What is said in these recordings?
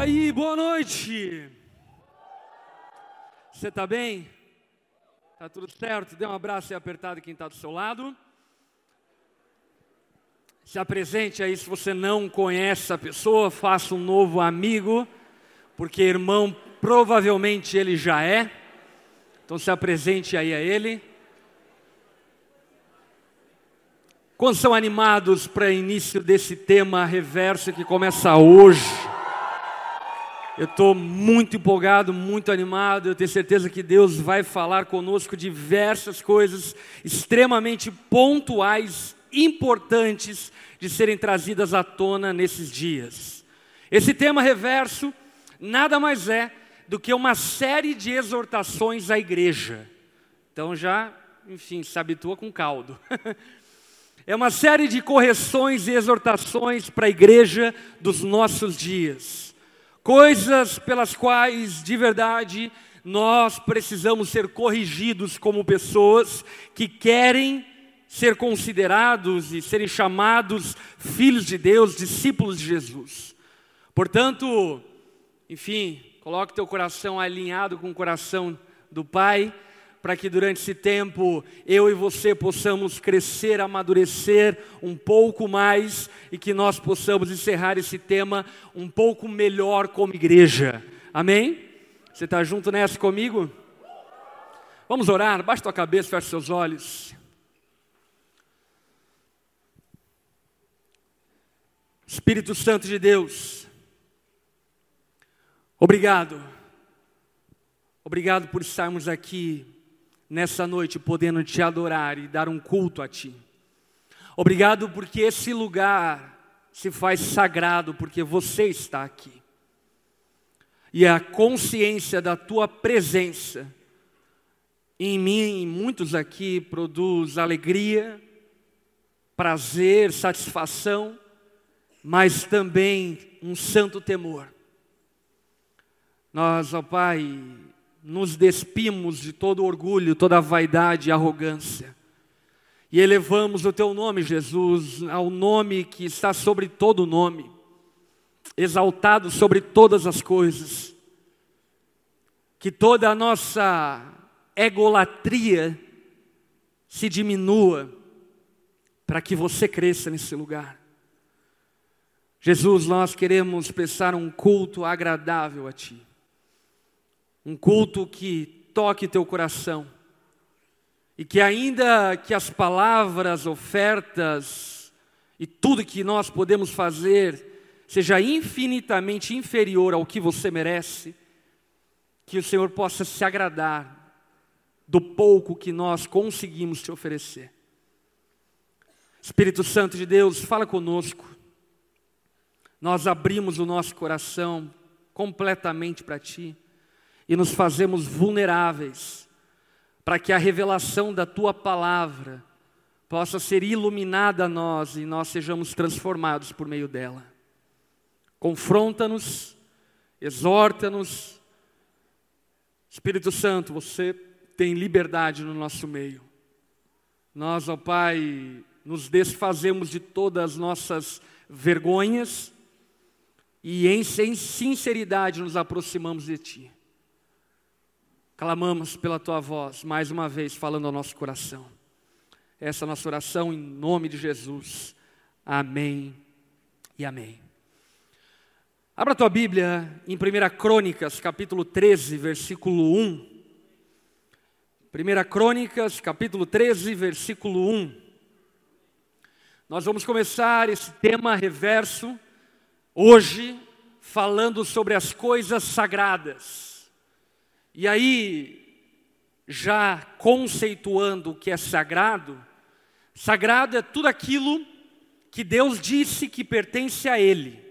aí, boa noite. Você está bem? Tá tudo certo? Dê um abraço e apertado quem está do seu lado. Se apresente aí se você não conhece a pessoa, faça um novo amigo, porque irmão provavelmente ele já é. Então se apresente aí a ele. Quantos são animados para início desse tema reverso que começa hoje? Eu estou muito empolgado, muito animado. Eu tenho certeza que Deus vai falar conosco diversas coisas extremamente pontuais, importantes de serem trazidas à tona nesses dias. Esse tema reverso nada mais é do que uma série de exortações à igreja. Então já, enfim, se habitua com caldo. É uma série de correções e exortações para a igreja dos nossos dias. Coisas pelas quais, de verdade, nós precisamos ser corrigidos como pessoas que querem ser considerados e serem chamados filhos de Deus, discípulos de Jesus. Portanto, enfim, coloque teu coração alinhado com o coração do Pai, para que durante esse tempo eu e você possamos crescer, amadurecer um pouco mais e que nós possamos encerrar esse tema um pouco melhor como igreja. Amém? Você está junto nessa comigo? Vamos orar, baixa tua cabeça, fecha seus olhos. Espírito Santo de Deus, obrigado, obrigado por estarmos aqui nessa noite podendo te adorar e dar um culto a Ti. Obrigado porque esse lugar se faz sagrado porque você está aqui. E a consciência da Tua presença em mim e muitos aqui produz alegria, prazer, satisfação mas também um santo temor. Nós, ó Pai, nos despimos de todo orgulho, toda vaidade e arrogância. E elevamos o teu nome, Jesus, ao nome que está sobre todo nome, exaltado sobre todas as coisas. Que toda a nossa egolatria se diminua para que você cresça nesse lugar. Jesus, nós queremos prestar um culto agradável a Ti, um culto que toque teu coração, e que ainda que as palavras, ofertas e tudo que nós podemos fazer seja infinitamente inferior ao que você merece, que o Senhor possa se agradar do pouco que nós conseguimos te oferecer. Espírito Santo de Deus, fala conosco nós abrimos o nosso coração completamente para Ti e nos fazemos vulneráveis para que a revelação da Tua palavra possa ser iluminada a nós e nós sejamos transformados por meio dela. Confronta-nos, exorta-nos. Espírito Santo, você tem liberdade no nosso meio. Nós, ó Pai, nos desfazemos de todas as nossas vergonhas e em sinceridade nos aproximamos de Ti. Clamamos pela Tua voz, mais uma vez, falando ao nosso coração. Essa é nossa oração em nome de Jesus. Amém e amém. Abra a tua Bíblia em 1 Crônicas, capítulo 13, versículo 1. 1 Crônicas, capítulo 13, versículo 1. Nós vamos começar esse tema reverso hoje falando sobre as coisas sagradas. E aí, já conceituando o que é sagrado, sagrado é tudo aquilo que Deus disse que pertence a Ele.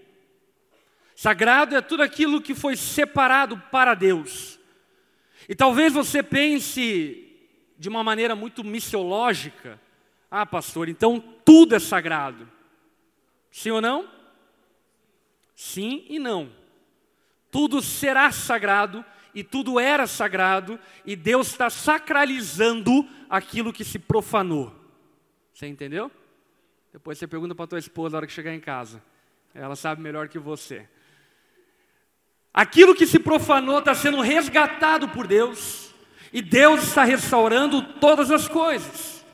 Sagrado é tudo aquilo que foi separado para Deus. E talvez você pense de uma maneira muito missiológica: ah, pastor, então tudo é sagrado. Sim ou não? Sim e não. Tudo será sagrado e tudo era sagrado e Deus está sacralizando aquilo que se profanou. Você entendeu? Depois você pergunta para tua esposa na hora que chegar em casa. Ela sabe melhor que você. Aquilo que se profanou está sendo resgatado por Deus, e Deus está restaurando todas as coisas.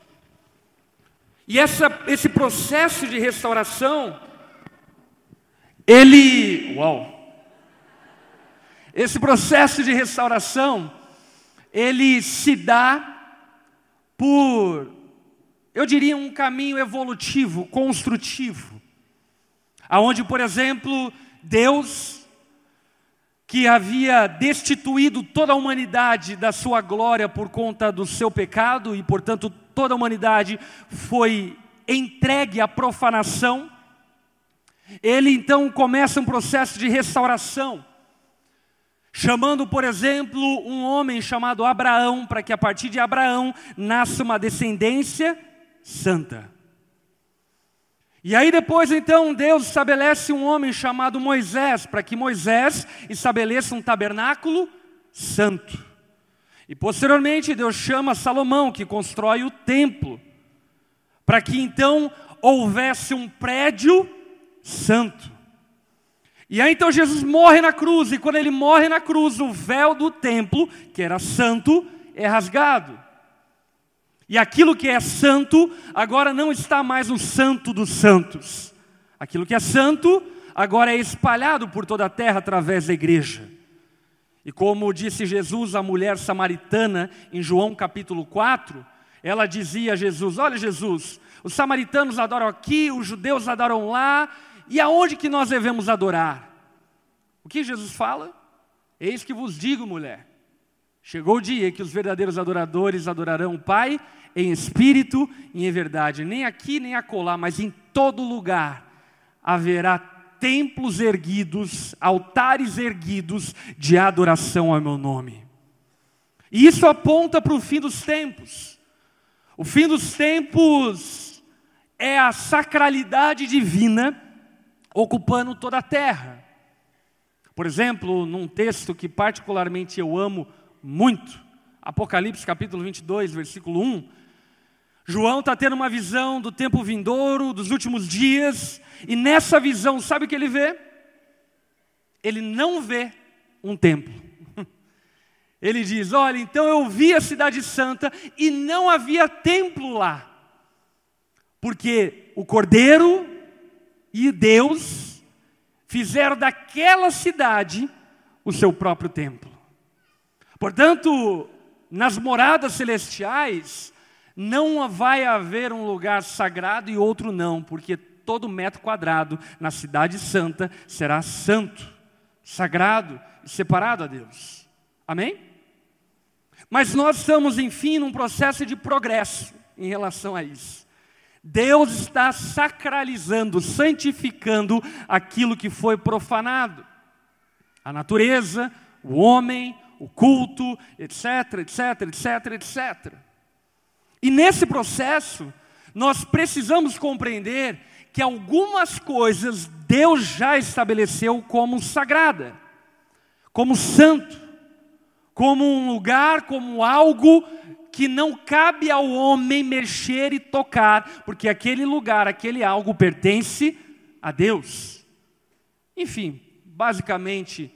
E essa, esse processo de restauração, ele. Uau! Esse processo de restauração, ele se dá por, eu diria, um caminho evolutivo, construtivo. Aonde, por exemplo, Deus que havia destituído toda a humanidade da sua glória por conta do seu pecado e, portanto, toda a humanidade foi entregue à profanação. Ele então começa um processo de restauração, chamando, por exemplo, um homem chamado Abraão, para que a partir de Abraão nasça uma descendência santa. E aí depois então Deus estabelece um homem chamado Moisés, para que Moisés estabeleça um tabernáculo santo. E posteriormente Deus chama Salomão, que constrói o templo, para que então houvesse um prédio santo. E aí então Jesus morre na cruz, e quando ele morre na cruz, o véu do templo, que era santo, é rasgado. E aquilo que é santo, agora não está mais no santo dos santos. Aquilo que é santo, agora é espalhado por toda a terra através da igreja. E como disse Jesus à mulher samaritana em João capítulo 4, ela dizia a Jesus: Olha, Jesus, os samaritanos adoram aqui, os judeus adoram lá, e aonde que nós devemos adorar? O que Jesus fala? Eis que vos digo, mulher. Chegou o dia que os verdadeiros adoradores adorarão o Pai em espírito e em verdade. Nem aqui, nem acolá, mas em todo lugar haverá templos erguidos, altares erguidos de adoração ao meu nome. E isso aponta para o fim dos tempos. O fim dos tempos é a sacralidade divina ocupando toda a terra. Por exemplo, num texto que particularmente eu amo muito, Apocalipse capítulo 22, versículo 1, João está tendo uma visão do tempo vindouro, dos últimos dias, e nessa visão, sabe o que ele vê? Ele não vê um templo. Ele diz: Olha, então eu vi a Cidade Santa e não havia templo lá, porque o Cordeiro e Deus fizeram daquela cidade o seu próprio templo. Portanto, nas moradas celestiais, não vai haver um lugar sagrado e outro não, porque todo metro quadrado na cidade santa será santo, sagrado e separado a Deus. Amém? Mas nós estamos, enfim, num processo de progresso em relação a isso. Deus está sacralizando, santificando aquilo que foi profanado. A natureza, o homem, o culto, etc, etc, etc, etc. E nesse processo, nós precisamos compreender que algumas coisas Deus já estabeleceu como sagrada, como santo, como um lugar, como algo que não cabe ao homem mexer e tocar, porque aquele lugar, aquele algo pertence a Deus. Enfim, basicamente,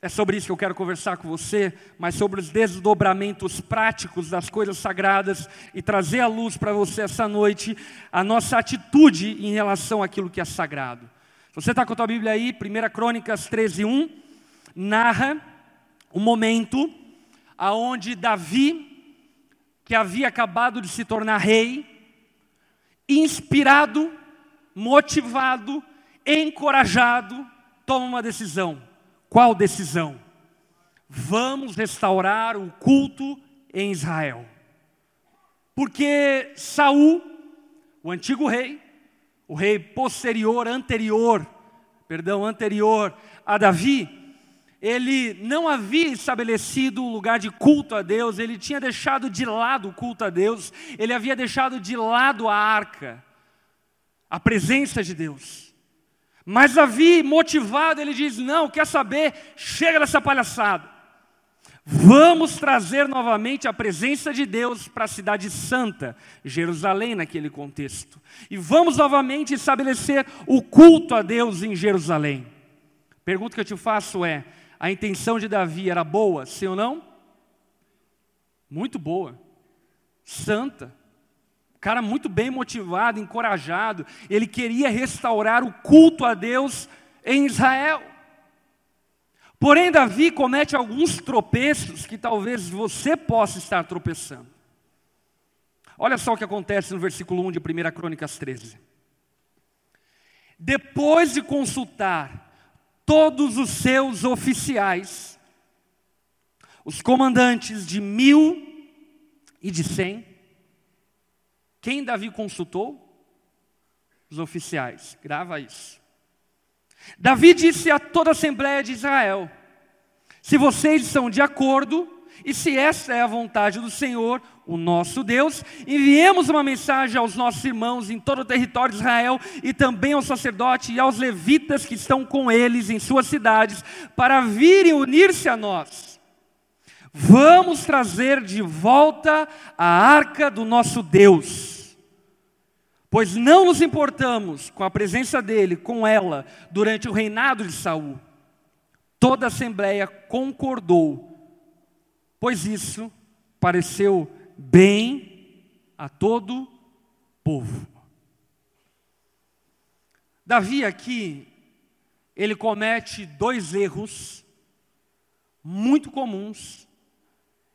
é sobre isso que eu quero conversar com você, mas sobre os desdobramentos práticos das coisas sagradas e trazer à luz para você essa noite a nossa atitude em relação àquilo que é sagrado. Se você está com a tua Bíblia aí, 1 Crônicas 13, 1, narra o momento aonde Davi, que havia acabado de se tornar rei, inspirado, motivado, encorajado, toma uma decisão qual decisão? Vamos restaurar o culto em Israel. Porque Saul, o antigo rei, o rei posterior, anterior, perdão, anterior a Davi, ele não havia estabelecido o lugar de culto a Deus, ele tinha deixado de lado o culto a Deus, ele havia deixado de lado a arca, a presença de Deus. Mas Davi, motivado, ele diz: Não, quer saber? Chega dessa palhaçada. Vamos trazer novamente a presença de Deus para a cidade santa, Jerusalém, naquele contexto. E vamos novamente estabelecer o culto a Deus em Jerusalém. Pergunta que eu te faço é: A intenção de Davi era boa, sim ou não? Muito boa, santa. Cara muito bem motivado, encorajado. Ele queria restaurar o culto a Deus em Israel. Porém, Davi comete alguns tropeços que talvez você possa estar tropeçando. Olha só o que acontece no versículo 1 de 1 Crônicas 13. Depois de consultar todos os seus oficiais, os comandantes de mil e de cem, quem Davi consultou? Os oficiais, grava isso. Davi disse a toda a Assembleia de Israel: se vocês estão de acordo, e se essa é a vontade do Senhor, o nosso Deus, enviemos uma mensagem aos nossos irmãos em todo o território de Israel e também ao sacerdote e aos levitas que estão com eles em suas cidades, para virem unir-se a nós. Vamos trazer de volta a arca do nosso Deus, pois não nos importamos com a presença dele, com ela, durante o reinado de Saul. Toda a assembleia concordou, pois isso pareceu bem a todo povo. Davi aqui, ele comete dois erros muito comuns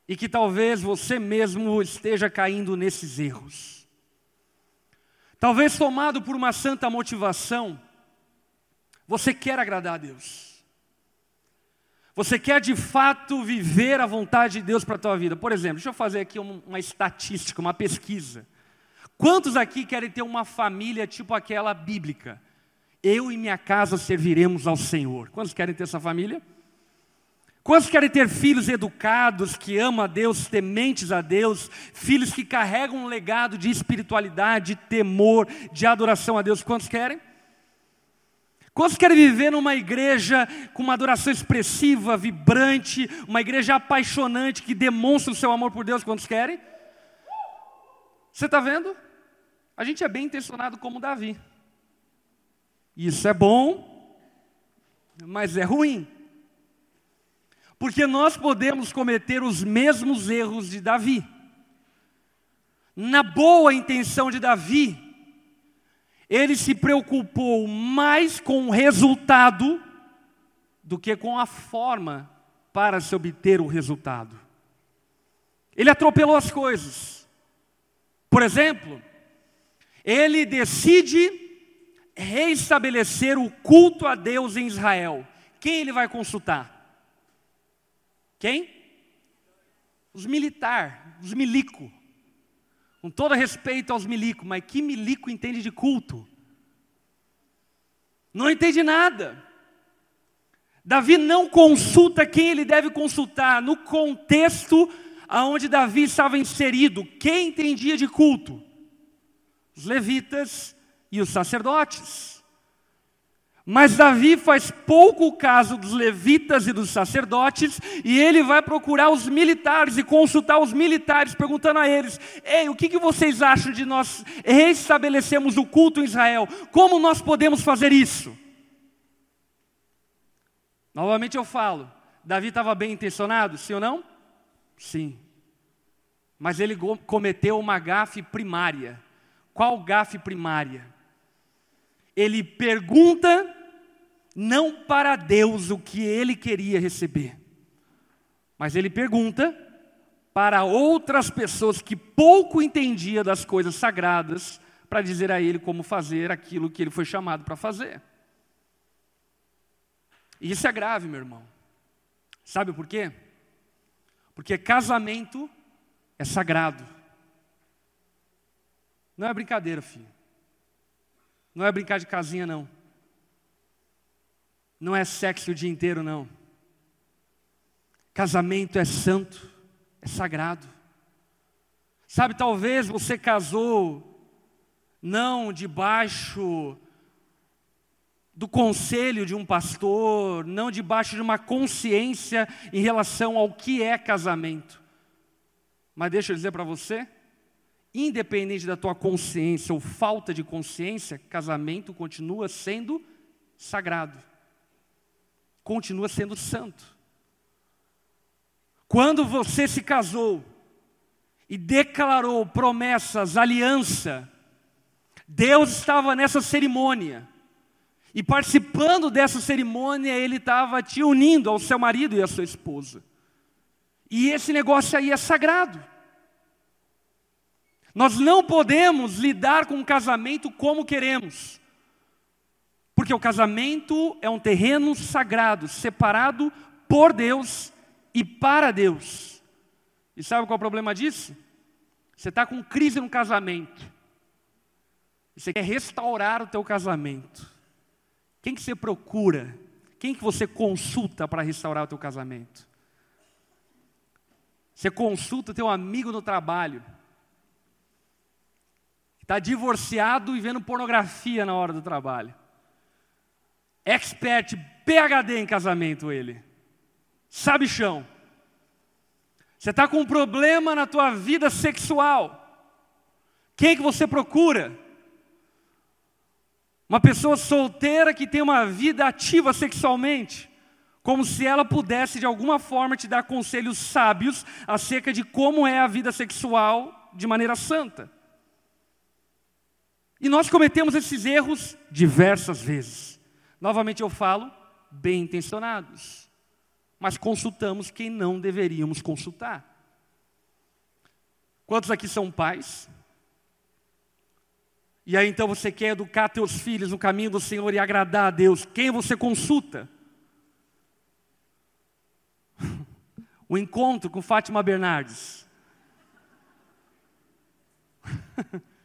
e que talvez você mesmo esteja caindo nesses erros. Talvez tomado por uma santa motivação, você quer agradar a Deus. Você quer de fato viver a vontade de Deus para a tua vida? Por exemplo, deixa eu fazer aqui uma estatística, uma pesquisa. Quantos aqui querem ter uma família tipo aquela bíblica? Eu e minha casa serviremos ao Senhor. Quantos querem ter essa família? Quantos querem ter filhos educados, que amam a Deus, tementes a Deus, filhos que carregam um legado de espiritualidade, de temor, de adoração a Deus? Quantos querem? Quantos querem viver numa igreja com uma adoração expressiva, vibrante, uma igreja apaixonante que demonstra o seu amor por Deus? Quantos querem? Você está vendo? A gente é bem intencionado como Davi. Isso é bom, mas é ruim. Porque nós podemos cometer os mesmos erros de Davi. Na boa intenção de Davi, ele se preocupou mais com o resultado do que com a forma para se obter o resultado. Ele atropelou as coisas. Por exemplo, ele decide reestabelecer o culto a Deus em Israel. Quem ele vai consultar? Quem? Os militares, os milico. Com todo respeito aos milico, mas que milico entende de culto? Não entende nada. Davi não consulta quem ele deve consultar no contexto aonde Davi estava inserido. Quem entendia de culto? Os levitas e os sacerdotes. Mas Davi faz pouco caso dos levitas e dos sacerdotes, e ele vai procurar os militares e consultar os militares, perguntando a eles: Ei, o que, que vocês acham de nós restabelecermos o culto em Israel? Como nós podemos fazer isso? Novamente eu falo: Davi estava bem intencionado, sim ou não? Sim. Mas ele cometeu uma gafe primária. Qual gafe primária? Ele pergunta não para Deus o que ele queria receber, mas ele pergunta para outras pessoas que pouco entendia das coisas sagradas, para dizer a ele como fazer aquilo que ele foi chamado para fazer. E isso é grave, meu irmão. Sabe por quê? Porque casamento é sagrado. Não é brincadeira, filho. Não é brincar de casinha, não. Não é sexo o dia inteiro, não. Casamento é santo, é sagrado. Sabe, talvez você casou não debaixo do conselho de um pastor, não debaixo de uma consciência em relação ao que é casamento. Mas deixa eu dizer para você, independente da tua consciência ou falta de consciência, casamento continua sendo sagrado continua sendo santo. Quando você se casou e declarou promessas, aliança, Deus estava nessa cerimônia. E participando dessa cerimônia, ele estava te unindo ao seu marido e à sua esposa. E esse negócio aí é sagrado. Nós não podemos lidar com o casamento como queremos. Porque o casamento é um terreno sagrado, separado por Deus e para Deus. E sabe qual é o problema disso? Você está com crise no casamento. Você quer restaurar o teu casamento. Quem que você procura? Quem que você consulta para restaurar o teu casamento? Você consulta teu amigo no trabalho. Está divorciado e vendo pornografia na hora do trabalho. Expert, PhD em casamento ele. Sabe chão. Você está com um problema na tua vida sexual. Quem que você procura? Uma pessoa solteira que tem uma vida ativa sexualmente, como se ela pudesse de alguma forma te dar conselhos sábios acerca de como é a vida sexual de maneira santa. E nós cometemos esses erros diversas vezes. Novamente eu falo, bem intencionados. Mas consultamos quem não deveríamos consultar. Quantos aqui são pais? E aí então você quer educar teus filhos no caminho do Senhor e agradar a Deus. Quem você consulta? O encontro com Fátima Bernardes.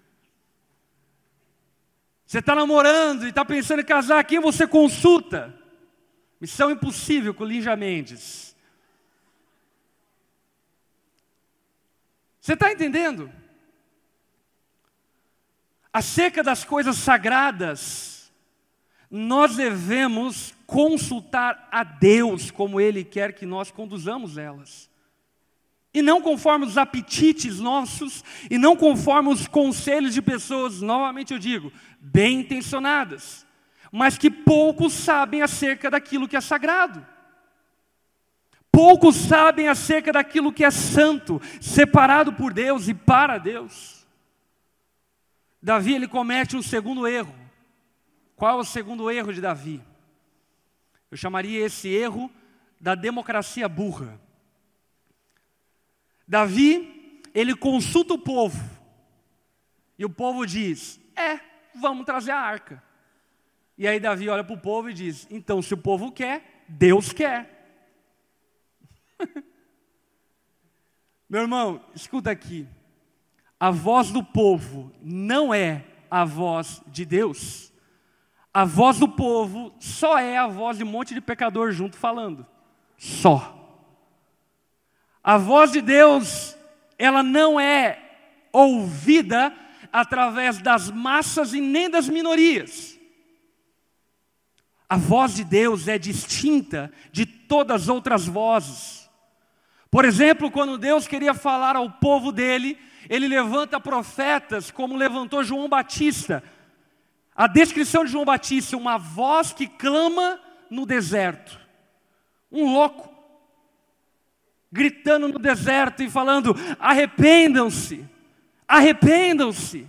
Você está namorando e está pensando em casar, quem você consulta? Missão Impossível com Linja Mendes. Você está entendendo? Acerca das coisas sagradas, nós devemos consultar a Deus como Ele quer que nós conduzamos elas. E não conforme os apetites nossos, e não conforme os conselhos de pessoas, novamente eu digo, bem intencionadas, mas que poucos sabem acerca daquilo que é sagrado. Poucos sabem acerca daquilo que é santo, separado por Deus e para Deus. Davi ele comete um segundo erro. Qual é o segundo erro de Davi? Eu chamaria esse erro da democracia burra. Davi, ele consulta o povo. E o povo diz: É, vamos trazer a arca. E aí Davi olha para o povo e diz: Então, se o povo quer, Deus quer. Meu irmão, escuta aqui a voz do povo não é a voz de Deus, a voz do povo só é a voz de um monte de pecador junto falando. Só. A voz de Deus, ela não é ouvida através das massas e nem das minorias. A voz de Deus é distinta de todas as outras vozes. Por exemplo, quando Deus queria falar ao povo dele, ele levanta profetas, como levantou João Batista. A descrição de João Batista, uma voz que clama no deserto. Um louco, gritando no deserto e falando: arrependam-se, arrependam-se.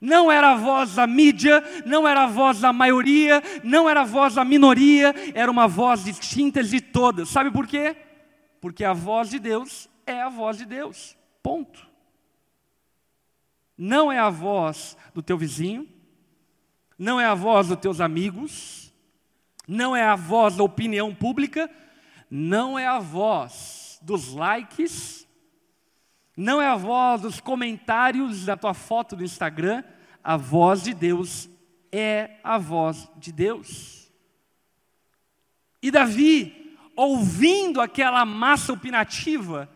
Não era a voz da mídia, não era a voz da maioria, não era a voz da minoria, era uma voz distinta de todas. Sabe por quê? Porque a voz de Deus é a voz de Deus. Ponto. Não é a voz do teu vizinho, não é a voz dos teus amigos, não é a voz da opinião pública, não é a voz dos likes, não é a voz dos comentários da tua foto do Instagram, a voz de Deus é a voz de Deus. E Davi, ouvindo aquela massa opinativa,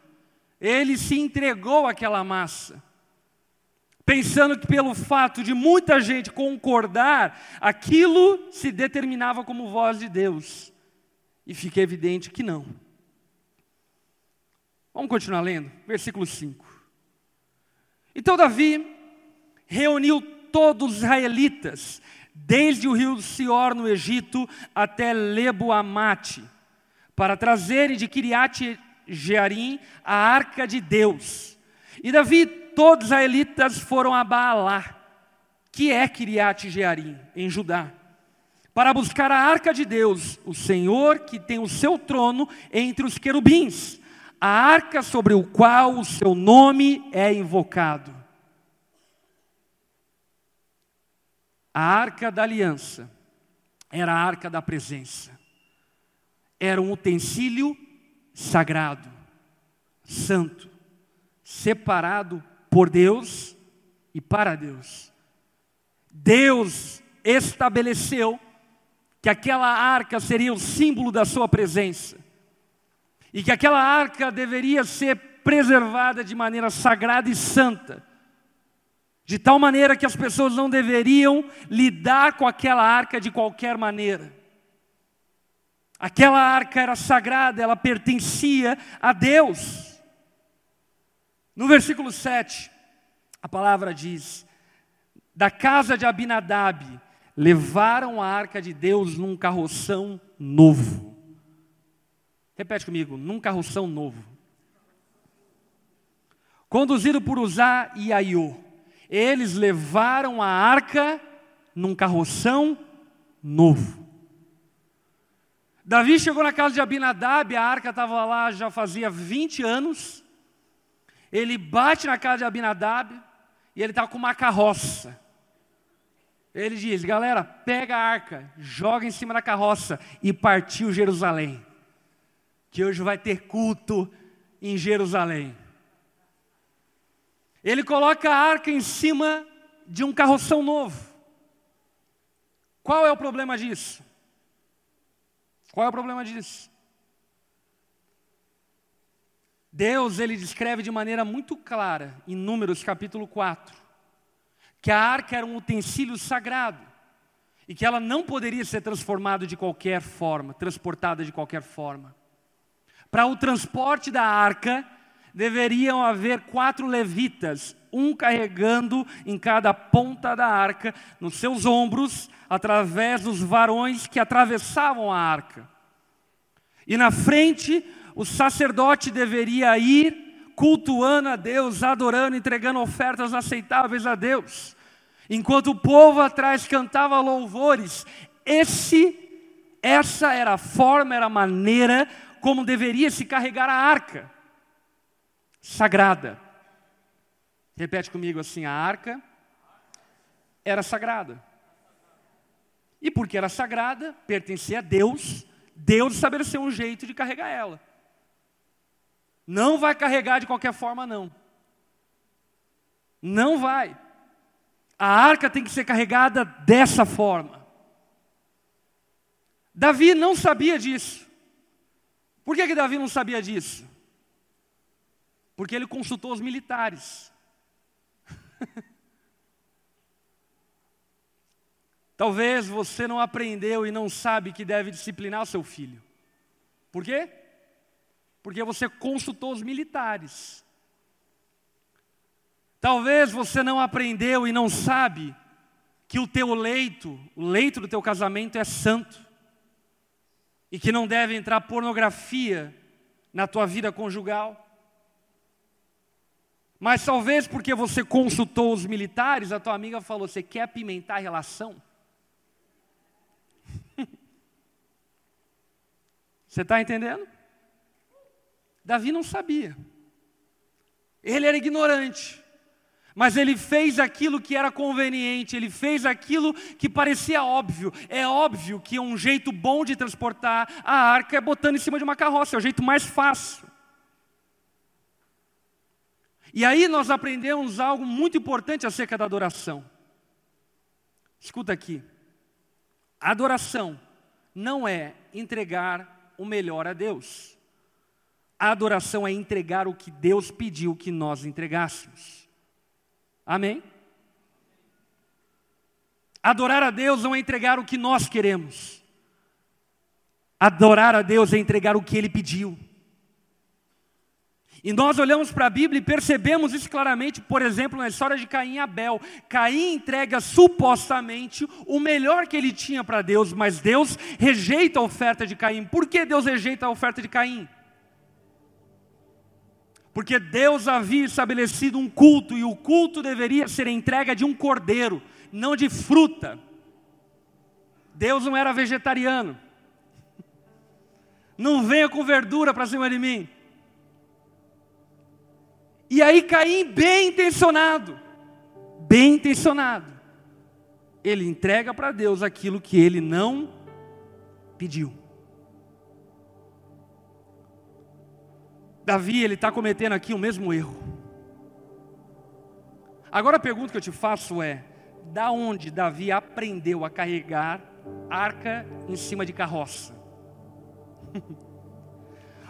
ele se entregou àquela massa pensando que pelo fato de muita gente concordar, aquilo se determinava como voz de Deus. E fica evidente que não. Vamos continuar lendo, versículo 5. Então Davi reuniu todos os israelitas, desde o rio Sior no Egito até Lebo Amate, para trazerem de Kiriat Jearim a arca de Deus. E Davi e todos os israelitas foram a Baalá, que é Kiriat Jearim, em Judá, para buscar a arca de Deus, o Senhor que tem o seu trono entre os querubins, a arca sobre o qual o seu nome é invocado. A arca da aliança era a arca da presença. Era um utensílio sagrado, santo, separado por Deus e para Deus. Deus estabeleceu que aquela arca seria o símbolo da sua presença e que aquela arca deveria ser preservada de maneira sagrada e santa, de tal maneira que as pessoas não deveriam lidar com aquela arca de qualquer maneira. Aquela arca era sagrada, ela pertencia a Deus. No versículo 7, a palavra diz: Da casa de Abinadab levaram a arca de Deus num carroção novo. Repete comigo, num carroção novo. Conduzido por Uzá e Aiô. Eles levaram a arca num carroção novo. Davi chegou na casa de Abinadab, a arca estava lá já fazia 20 anos. Ele bate na casa de Abinadab e ele está com uma carroça. Ele diz: galera, pega a arca, joga em cima da carroça e partiu Jerusalém. Que hoje vai ter culto em Jerusalém. Ele coloca a arca em cima de um carroção novo. Qual é o problema disso? Qual é o problema disso? Deus, ele descreve de maneira muito clara, em Números capítulo 4, que a arca era um utensílio sagrado e que ela não poderia ser transformada de qualquer forma, transportada de qualquer forma. Para o transporte da arca, deveriam haver quatro levitas, um carregando em cada ponta da arca, nos seus ombros, através dos varões que atravessavam a arca. E na frente, o sacerdote deveria ir cultuando a Deus, adorando, entregando ofertas aceitáveis a Deus. Enquanto o povo atrás cantava louvores, esse essa era a forma, era a maneira como deveria se carregar a arca sagrada. Repete comigo assim: a arca era sagrada. E porque era sagrada, pertencia a Deus, Deus estabeleceu um jeito de carregar ela. Não vai carregar de qualquer forma, não. Não vai. A arca tem que ser carregada dessa forma. Davi não sabia disso. Por que, que Davi não sabia disso? Porque ele consultou os militares. Talvez você não aprendeu e não sabe que deve disciplinar o seu filho. Por quê? Porque você consultou os militares. Talvez você não aprendeu e não sabe que o teu leito, o leito do teu casamento é santo. E que não deve entrar pornografia na tua vida conjugal. Mas talvez porque você consultou os militares, a tua amiga falou: você quer apimentar a relação? você está entendendo? Davi não sabia. Ele era ignorante. Mas ele fez aquilo que era conveniente, ele fez aquilo que parecia óbvio. É óbvio que um jeito bom de transportar a arca é botando em cima de uma carroça, é o jeito mais fácil. E aí nós aprendemos algo muito importante acerca da adoração. Escuta aqui. A adoração não é entregar o melhor a Deus. A adoração é entregar o que Deus pediu que nós entregássemos. Amém? Adorar a Deus não é entregar o que nós queremos. Adorar a Deus é entregar o que Ele pediu. E nós olhamos para a Bíblia e percebemos isso claramente, por exemplo, na história de Caim e Abel. Caim entrega supostamente o melhor que ele tinha para Deus, mas Deus rejeita a oferta de Caim. Por que Deus rejeita a oferta de Caim? Porque Deus havia estabelecido um culto e o culto deveria ser entrega de um cordeiro, não de fruta. Deus não era vegetariano. Não venha com verdura para cima de mim. E aí Caim, bem intencionado, bem intencionado, ele entrega para Deus aquilo que ele não pediu. Davi, ele está cometendo aqui o mesmo erro. Agora a pergunta que eu te faço é: da onde Davi aprendeu a carregar arca em cima de carroça?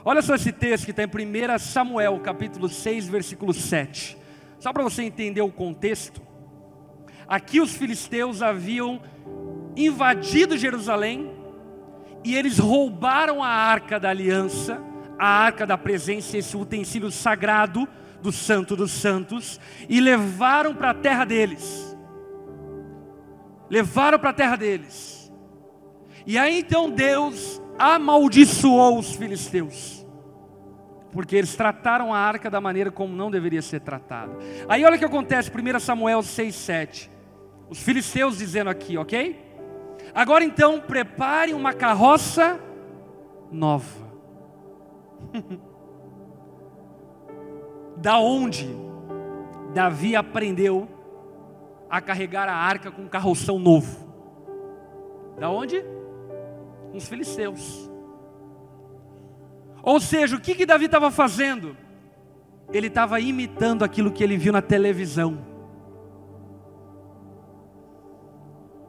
Olha só esse texto que está em 1 Samuel, capítulo 6, versículo 7. Só para você entender o contexto. Aqui os filisteus haviam invadido Jerusalém e eles roubaram a arca da aliança a arca da presença, esse utensílio sagrado do Santo dos Santos, e levaram para a terra deles. Levaram para a terra deles. E aí então Deus amaldiçoou os filisteus. Porque eles trataram a arca da maneira como não deveria ser tratada. Aí olha o que acontece, 1 Samuel 6, 7. Os filisteus dizendo aqui, ok? Agora então preparem uma carroça nova da onde Davi aprendeu a carregar a arca com um carroção novo? Da onde? Com os filisteus. Ou seja, o que, que Davi estava fazendo? Ele estava imitando aquilo que ele viu na televisão.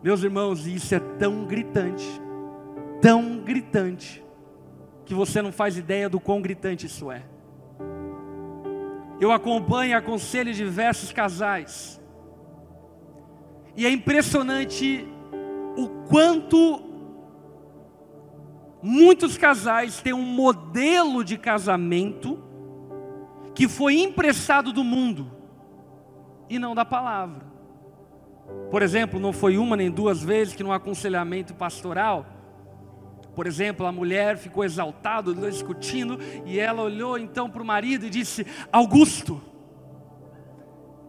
Meus irmãos, isso é tão gritante, tão gritante, que você não faz ideia do quão gritante isso é. Eu acompanho e aconselho diversos casais. E é impressionante o quanto muitos casais têm um modelo de casamento que foi emprestado do mundo e não da palavra. Por exemplo, não foi uma nem duas vezes que no aconselhamento pastoral por exemplo, a mulher ficou exaltada, discutindo, e ela olhou então para o marido e disse: Augusto,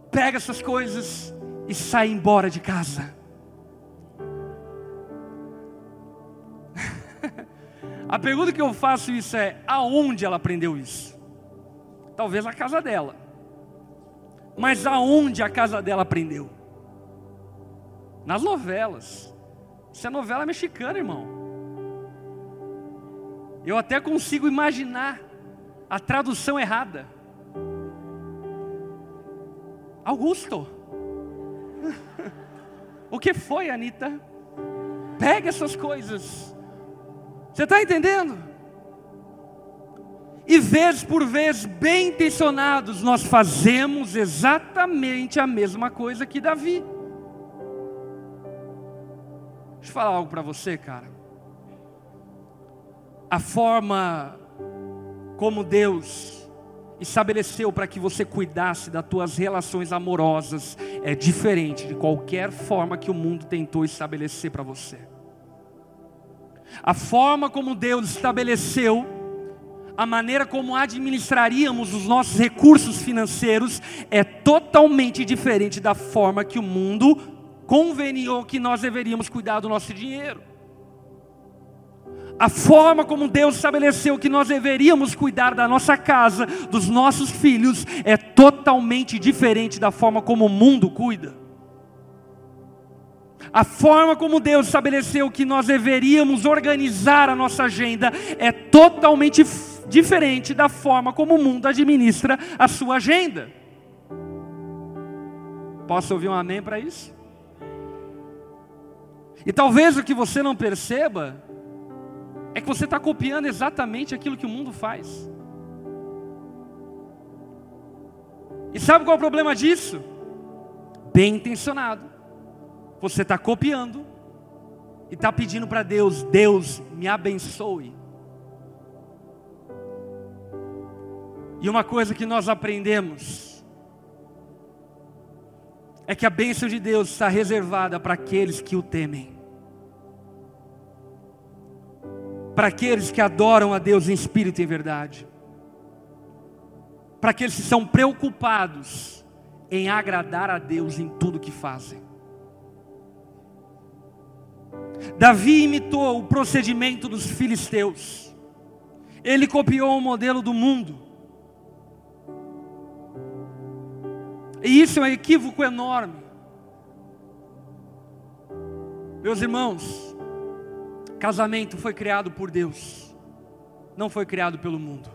pega essas coisas e sai embora de casa. a pergunta que eu faço isso é: aonde ela aprendeu isso? Talvez a casa dela. Mas aonde a casa dela aprendeu? Nas novelas. Isso é novela mexicana, irmão. Eu até consigo imaginar a tradução errada. Augusto. o que foi, Anitta? Pega essas coisas. Você está entendendo? E vez por vez, bem intencionados, nós fazemos exatamente a mesma coisa que Davi. Deixa eu falar algo para você, cara a forma como Deus estabeleceu para que você cuidasse das tuas relações amorosas é diferente de qualquer forma que o mundo tentou estabelecer para você. A forma como Deus estabeleceu a maneira como administraríamos os nossos recursos financeiros é totalmente diferente da forma que o mundo conveniou que nós deveríamos cuidar do nosso dinheiro a forma como Deus estabeleceu que nós deveríamos cuidar da nossa casa, dos nossos filhos, é totalmente diferente da forma como o mundo cuida. A forma como Deus estabeleceu que nós deveríamos organizar a nossa agenda é totalmente diferente da forma como o mundo administra a sua agenda. Posso ouvir um amém para isso? E talvez o que você não perceba é que você está copiando exatamente aquilo que o mundo faz. E sabe qual é o problema disso? Bem intencionado. Você está copiando e está pedindo para Deus: Deus me abençoe. E uma coisa que nós aprendemos é que a bênção de Deus está reservada para aqueles que o temem. Para aqueles que adoram a Deus em espírito e em verdade. para aqueles que são preocupados em agradar a Deus em tudo que fazem. Davi imitou o procedimento dos filisteus. Ele copiou o modelo do mundo. E isso é um equívoco enorme. Meus irmãos, casamento foi criado por Deus, não foi criado pelo mundo.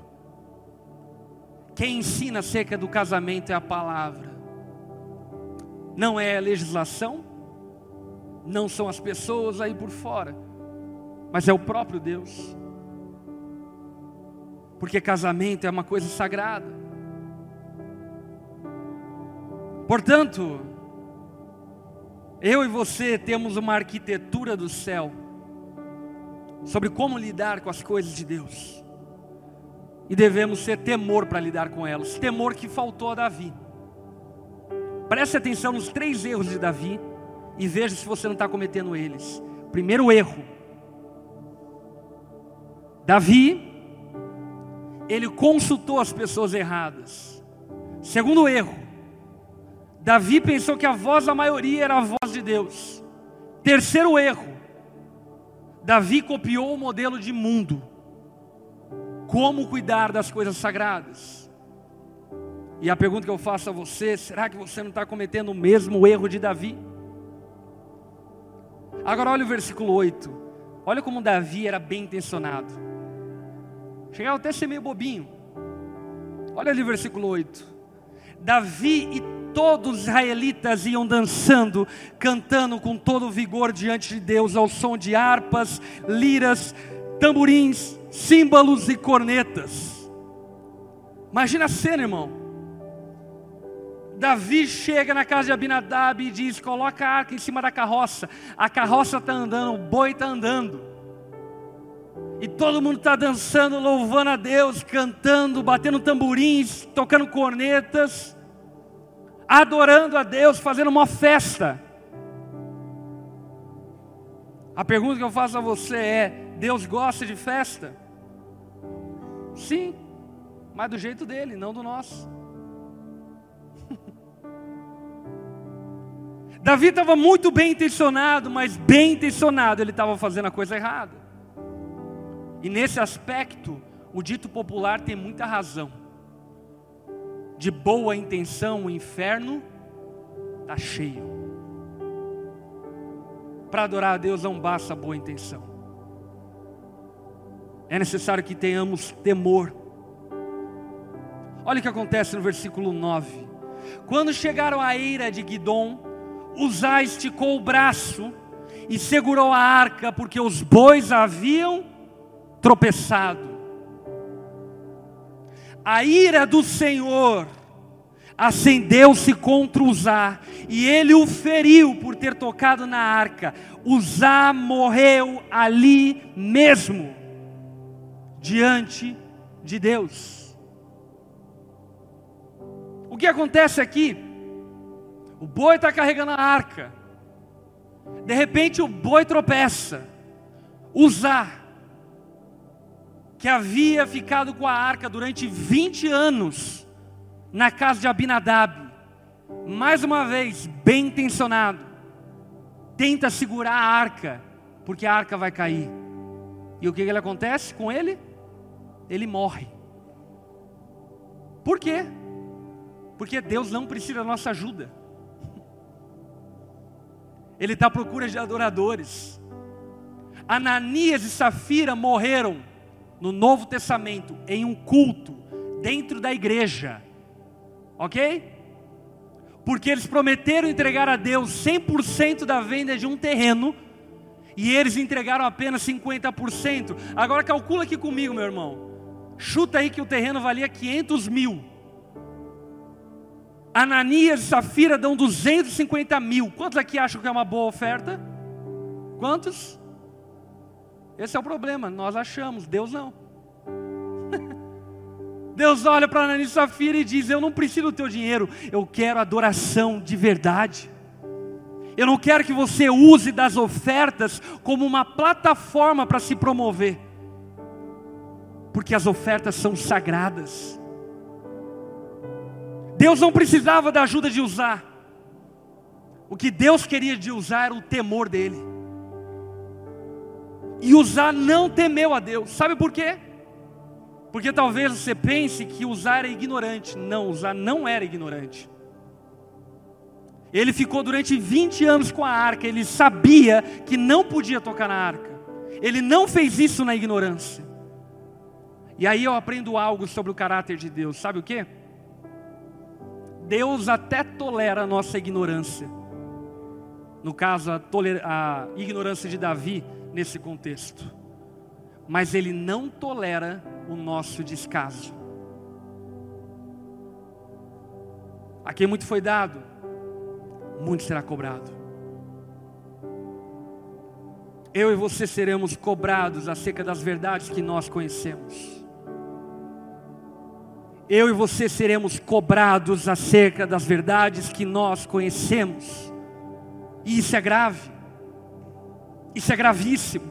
Quem ensina acerca do casamento é a palavra, não é a legislação, não são as pessoas aí por fora, mas é o próprio Deus. Porque casamento é uma coisa sagrada. Portanto, eu e você temos uma arquitetura do céu sobre como lidar com as coisas de Deus. E devemos ter temor para lidar com elas. Temor que faltou a Davi. Preste atenção nos três erros de Davi e veja se você não está cometendo eles. Primeiro erro: Davi, ele consultou as pessoas erradas. Segundo erro: Davi pensou que a voz da maioria era a voz de Deus. Terceiro erro: Davi copiou o modelo de mundo. Como cuidar das coisas sagradas? E a pergunta que eu faço a você: será que você não está cometendo o mesmo erro de Davi? Agora olha o versículo 8. Olha como Davi era bem intencionado. Chegava até a ser meio bobinho. Olha ali o versículo 8. Davi e todos os israelitas iam dançando, cantando com todo vigor diante de Deus, ao som de harpas, liras, tamborins, símbolos e cornetas. Imagina a cena, irmão. Davi chega na casa de Abinadab e diz: coloca a arca em cima da carroça. A carroça está andando, o boi está andando. E todo mundo está dançando, louvando a Deus, cantando, batendo tamborins, tocando cornetas, adorando a Deus, fazendo uma festa. A pergunta que eu faço a você é: Deus gosta de festa? Sim, mas do jeito dele, não do nosso. Davi estava muito bem intencionado, mas bem intencionado ele estava fazendo a coisa errada. E nesse aspecto, o dito popular tem muita razão. De boa intenção, o inferno está cheio. Para adorar a Deus não basta boa intenção. É necessário que tenhamos temor. Olha o que acontece no versículo 9. Quando chegaram à eira de Guidom, Uzá esticou o braço e segurou a arca, porque os bois haviam tropeçado. A ira do Senhor acendeu-se contra Uzá, e ele o feriu por ter tocado na arca. Uzá morreu ali mesmo, diante de Deus. O que acontece aqui? O boi está carregando a arca. De repente o boi tropeça. Usar, que havia ficado com a arca durante 20 anos na casa de Abinadab, mais uma vez, bem intencionado, tenta segurar a arca, porque a arca vai cair. E o que, que ele acontece com ele? Ele morre. Por quê? Porque Deus não precisa da nossa ajuda. Ele está à procura de adoradores. Ananias e Safira morreram no Novo Testamento em um culto dentro da igreja. Ok? Porque eles prometeram entregar a Deus 100% da venda de um terreno e eles entregaram apenas 50%. Agora calcula aqui comigo, meu irmão. Chuta aí que o terreno valia 500 mil. Ananias e Safira dão 250 mil. Quantos aqui acham que é uma boa oferta? Quantos? Esse é o problema, nós achamos, Deus não. Deus olha para Ananias e Safira e diz: Eu não preciso do teu dinheiro, eu quero adoração de verdade. Eu não quero que você use das ofertas como uma plataforma para se promover, porque as ofertas são sagradas. Deus não precisava da ajuda de usar. O que Deus queria de usar era o temor dele. E usar não temeu a Deus. Sabe por quê? Porque talvez você pense que usar é ignorante. Não, usar não era ignorante. Ele ficou durante 20 anos com a arca, ele sabia que não podia tocar na arca. Ele não fez isso na ignorância. E aí eu aprendo algo sobre o caráter de Deus. Sabe o que? Deus até tolera a nossa ignorância. No caso, a, a ignorância de Davi nesse contexto. Mas ele não tolera o nosso descaso. A quem muito foi dado, muito será cobrado. Eu e você seremos cobrados acerca das verdades que nós conhecemos. Eu e você seremos cobrados acerca das verdades que nós conhecemos. E isso é grave. Isso é gravíssimo.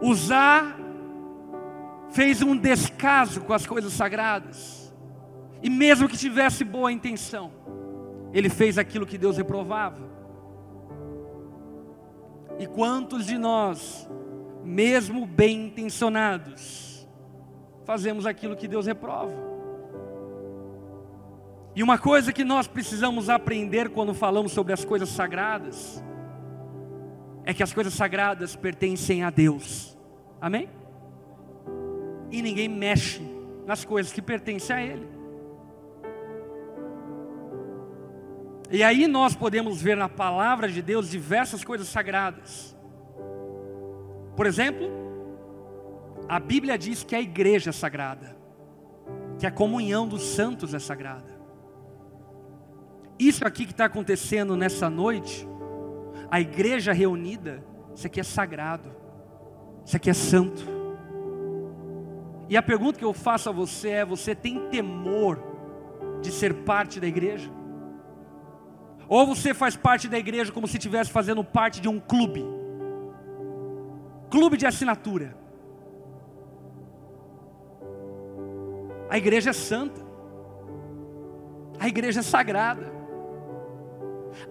Usar fez um descaso com as coisas sagradas. E mesmo que tivesse boa intenção, ele fez aquilo que Deus reprovava. E quantos de nós, mesmo bem intencionados, fazemos aquilo que Deus reprova? E uma coisa que nós precisamos aprender quando falamos sobre as coisas sagradas, é que as coisas sagradas pertencem a Deus. Amém? E ninguém mexe nas coisas que pertencem a Ele. E aí nós podemos ver na palavra de Deus diversas coisas sagradas. Por exemplo, a Bíblia diz que a igreja é sagrada, que a comunhão dos santos é sagrada. Isso aqui que está acontecendo nessa noite, a igreja reunida, isso aqui é sagrado, isso aqui é santo. E a pergunta que eu faço a você é: você tem temor de ser parte da igreja? Ou você faz parte da igreja como se estivesse fazendo parte de um clube? Clube de assinatura. A igreja é santa. A igreja é sagrada.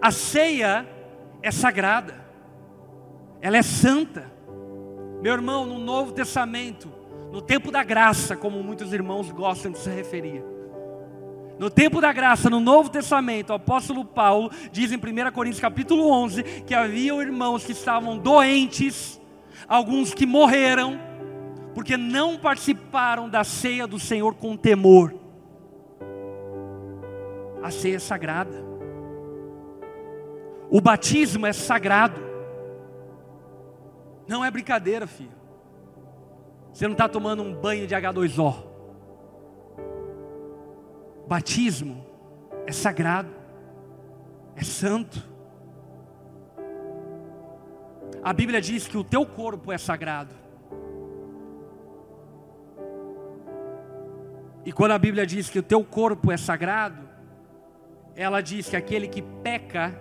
A ceia é sagrada, ela é santa. Meu irmão, no Novo Testamento, no tempo da graça, como muitos irmãos gostam de se referir, no tempo da graça, no Novo Testamento, o apóstolo Paulo diz em 1 Coríntios capítulo 11 que havia irmãos que estavam doentes, alguns que morreram, porque não participaram da ceia do Senhor com temor. A ceia é sagrada. O batismo é sagrado. Não é brincadeira, filho. Você não está tomando um banho de H2O. Batismo é sagrado, é santo. A Bíblia diz que o teu corpo é sagrado. E quando a Bíblia diz que o teu corpo é sagrado, ela diz que aquele que peca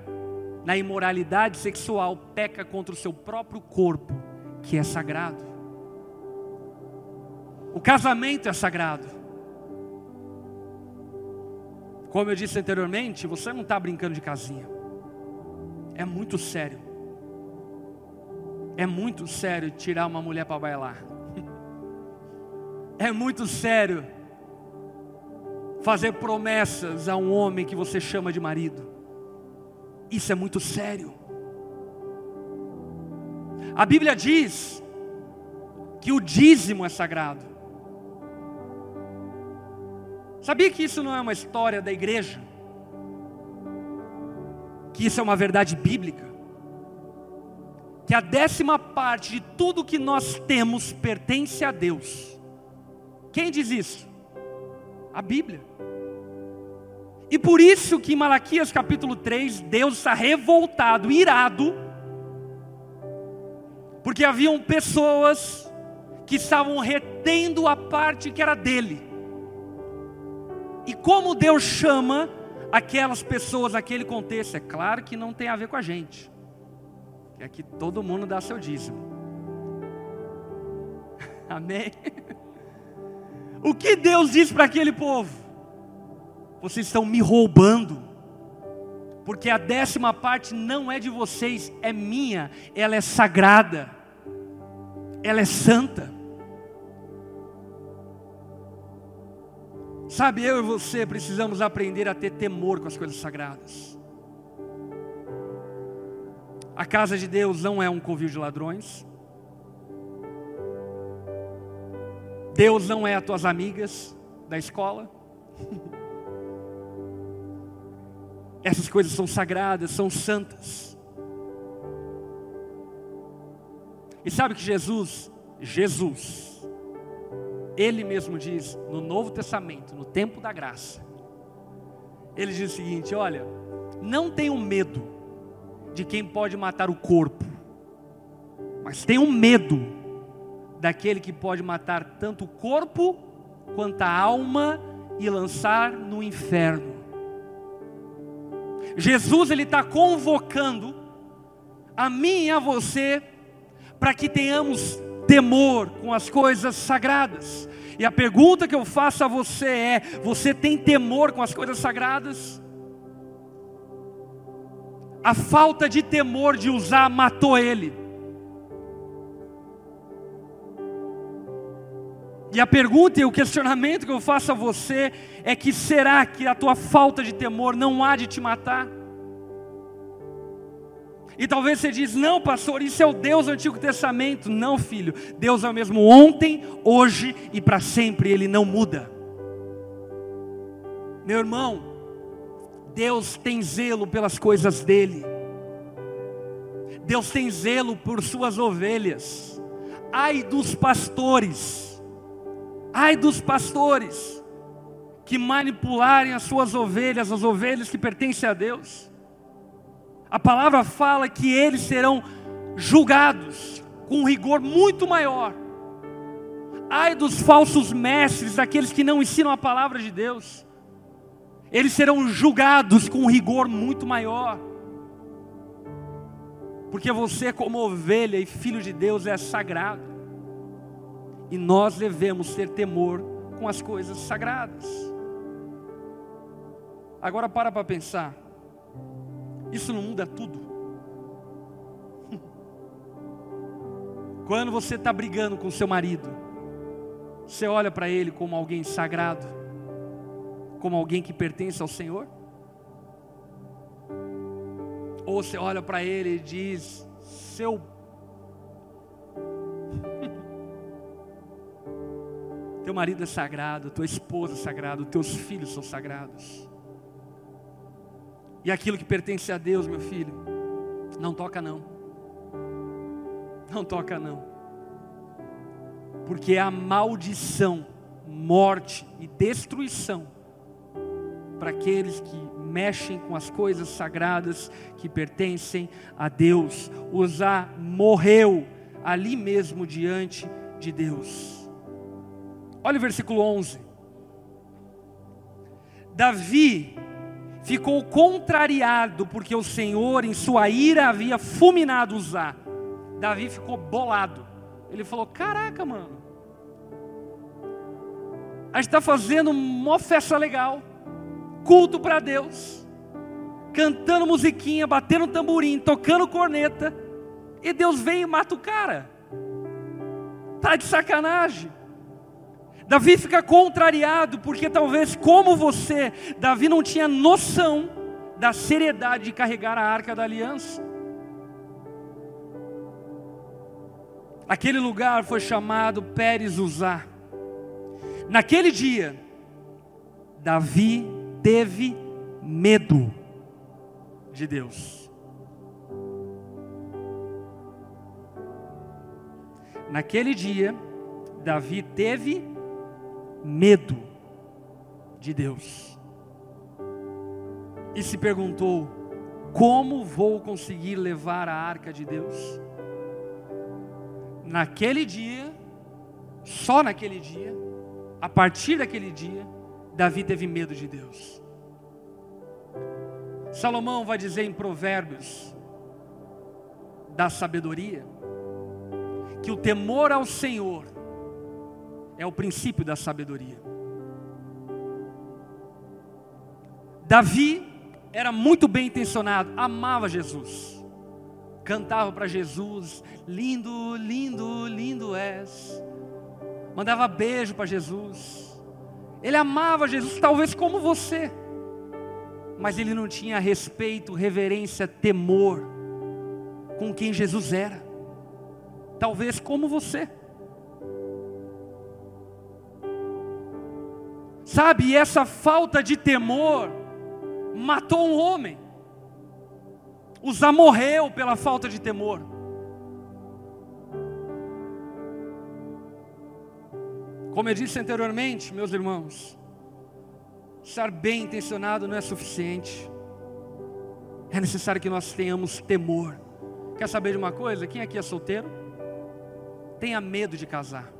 na imoralidade sexual, peca contra o seu próprio corpo, que é sagrado. O casamento é sagrado. Como eu disse anteriormente, você não está brincando de casinha. É muito sério. É muito sério tirar uma mulher para bailar. É muito sério fazer promessas a um homem que você chama de marido. Isso é muito sério. A Bíblia diz que o dízimo é sagrado. Sabia que isso não é uma história da igreja? Que isso é uma verdade bíblica? Que a décima parte de tudo que nós temos pertence a Deus. Quem diz isso? A Bíblia. E por isso que em Malaquias capítulo 3, Deus está revoltado, irado, porque haviam pessoas que estavam retendo a parte que era dele. E como Deus chama aquelas pessoas naquele contexto? É claro que não tem a ver com a gente. É que todo mundo dá seu dízimo. Amém? O que Deus diz para aquele povo? Vocês estão me roubando, porque a décima parte não é de vocês, é minha, ela é sagrada, ela é santa. Sabe, eu e você precisamos aprender a ter temor com as coisas sagradas. A casa de Deus não é um covil de ladrões. Deus não é as tuas amigas da escola. Essas coisas são sagradas, são santas. E sabe que Jesus, Jesus, ele mesmo diz no Novo Testamento, no tempo da graça, ele diz o seguinte: olha, não tenham medo de quem pode matar o corpo, mas tenham medo daquele que pode matar tanto o corpo quanto a alma e lançar no inferno. Jesus ele está convocando a mim e a você para que tenhamos temor com as coisas sagradas. E a pergunta que eu faço a você é: você tem temor com as coisas sagradas? A falta de temor de usar matou ele. E a pergunta e o questionamento que eu faço a você é que será que a tua falta de temor não há de te matar? E talvez você diz: "Não, pastor, isso é o Deus do Antigo Testamento". Não, filho. Deus é o mesmo ontem, hoje e para sempre, ele não muda. Meu irmão, Deus tem zelo pelas coisas dele. Deus tem zelo por suas ovelhas. Ai dos pastores. Ai dos pastores que manipularem as suas ovelhas, as ovelhas que pertencem a Deus. A palavra fala que eles serão julgados com um rigor muito maior. Ai dos falsos mestres, daqueles que não ensinam a palavra de Deus. Eles serão julgados com um rigor muito maior. Porque você, como ovelha e filho de Deus, é sagrado. E nós devemos ter temor com as coisas sagradas. Agora para para pensar. Isso não muda tudo. Quando você está brigando com seu marido, você olha para ele como alguém sagrado, como alguém que pertence ao Senhor? Ou você olha para ele e diz: seu. Teu marido é sagrado, tua esposa é sagrada, teus filhos são sagrados. E aquilo que pertence a Deus, meu filho, não toca não. Não toca não. Porque a maldição, morte e destruição para aqueles que mexem com as coisas sagradas que pertencem a Deus. Uzá morreu ali mesmo diante de Deus. Olha o versículo 11. Davi ficou contrariado porque o Senhor, em sua ira, havia fulminado Uzá. Davi ficou bolado. Ele falou: Caraca, mano, a gente está fazendo uma festa legal, culto para Deus, cantando musiquinha, batendo tamborim, tocando corneta, e Deus vem e mata o cara. Tá de sacanagem. Davi fica contrariado, porque talvez, como você, Davi não tinha noção da seriedade de carregar a arca da aliança. Aquele lugar foi chamado Pérez Uzá. Naquele dia, Davi teve medo de Deus. Naquele dia, Davi teve medo de Deus. E se perguntou: como vou conseguir levar a arca de Deus? Naquele dia, só naquele dia, a partir daquele dia, Davi teve medo de Deus. Salomão vai dizer em Provérbios da sabedoria que o temor ao Senhor é o princípio da sabedoria. Davi era muito bem intencionado, amava Jesus, cantava para Jesus: lindo, lindo, lindo és. Mandava beijo para Jesus. Ele amava Jesus, talvez como você, mas ele não tinha respeito, reverência, temor com quem Jesus era, talvez como você. Sabe, e essa falta de temor matou um homem. Uzá morreu pela falta de temor. Como eu disse anteriormente, meus irmãos, estar bem intencionado não é suficiente. É necessário que nós tenhamos temor. Quer saber de uma coisa? Quem aqui é solteiro? Tenha medo de casar.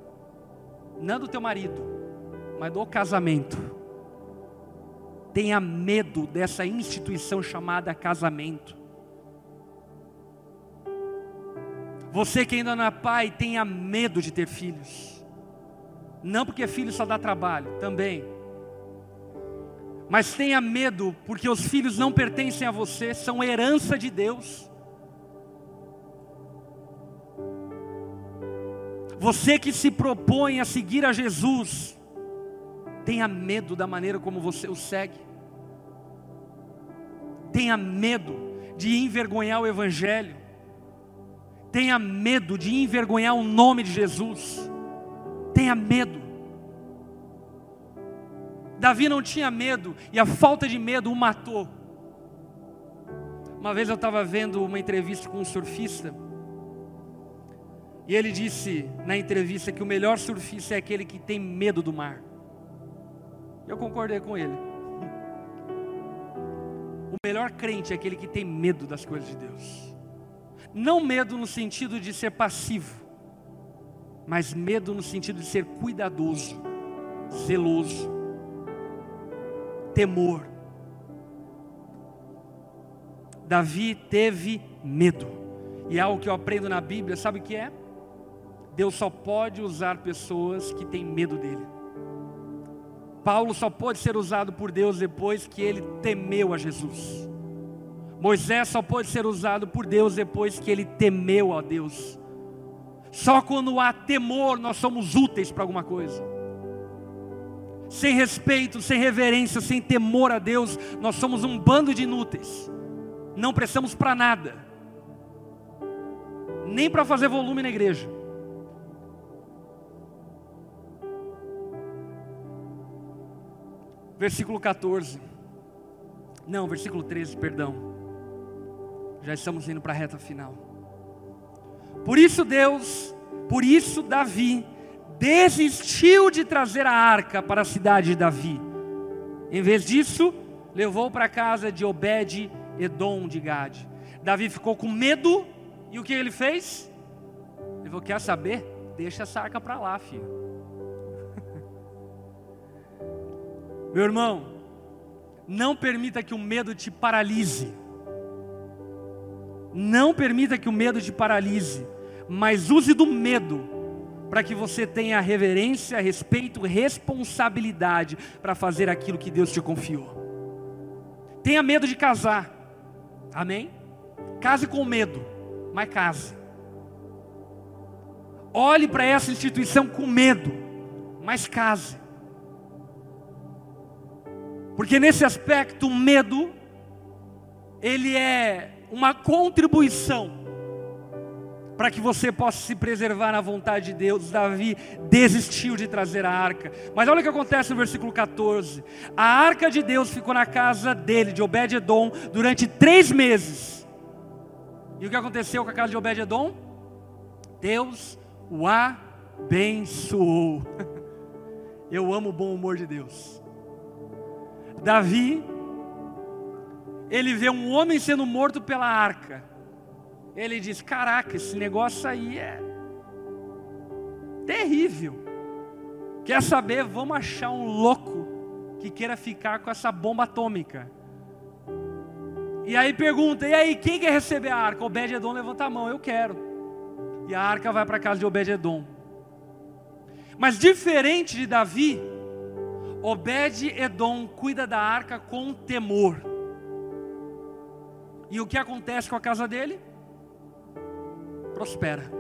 Não do teu marido, mas do casamento. Tenha medo dessa instituição chamada casamento. Você que ainda não é pai, tenha medo de ter filhos. Não porque filho só dá trabalho, também. Mas tenha medo, porque os filhos não pertencem a você, são herança de Deus. Você que se propõe a seguir a Jesus, tenha medo da maneira como você o segue. Tenha medo de envergonhar o Evangelho. Tenha medo de envergonhar o nome de Jesus tenha medo. Davi não tinha medo e a falta de medo o matou. Uma vez eu estava vendo uma entrevista com um surfista e ele disse na entrevista que o melhor surfista é aquele que tem medo do mar. Eu concordei com ele. O melhor crente é aquele que tem medo das coisas de Deus. Não medo no sentido de ser passivo, mas medo no sentido de ser cuidadoso, zeloso, temor. Davi teve medo, e é algo que eu aprendo na Bíblia, sabe o que é? Deus só pode usar pessoas que têm medo dele. Paulo só pode ser usado por Deus depois que ele temeu a Jesus. Moisés só pode ser usado por Deus depois que ele temeu a Deus. Só quando há temor nós somos úteis para alguma coisa. Sem respeito, sem reverência, sem temor a Deus, nós somos um bando de inúteis. Não prestamos para nada. Nem para fazer volume na igreja. Versículo 14. Não, versículo 13, perdão. Já estamos indo para a reta final. Por isso Deus, por isso Davi desistiu de trazer a arca para a cidade de Davi. Em vez disso, levou para a casa de Obed Edom de Gade. Davi ficou com medo e o que ele fez? Ele falou: Quer saber? Deixa essa arca para lá, filho. Meu irmão, não permita que o medo te paralise. Não permita que o medo te paralise, mas use do medo para que você tenha reverência, respeito, responsabilidade para fazer aquilo que Deus te confiou. Tenha medo de casar, amém? Case com medo, mas case. Olhe para essa instituição com medo, mas case. Porque nesse aspecto, o medo, ele é uma contribuição para que você possa se preservar na vontade de Deus. Davi desistiu de trazer a arca. Mas olha o que acontece no versículo 14: a arca de Deus ficou na casa dele, de Obed-Edom, durante três meses. E o que aconteceu com a casa de Obed-Edom? Deus o abençoou. Eu amo o bom humor de Deus. Davi ele vê um homem sendo morto pela arca. Ele diz: Caraca, esse negócio aí é terrível. Quer saber? Vamos achar um louco que queira ficar com essa bomba atômica. E aí pergunta: E aí, quem quer receber a arca? Obed-Edom levanta a mão: Eu quero. E a arca vai para a casa de Obed-Edom. Mas diferente de Davi, Obed-Edom cuida da arca com temor. E o que acontece com a casa dele? Prospera.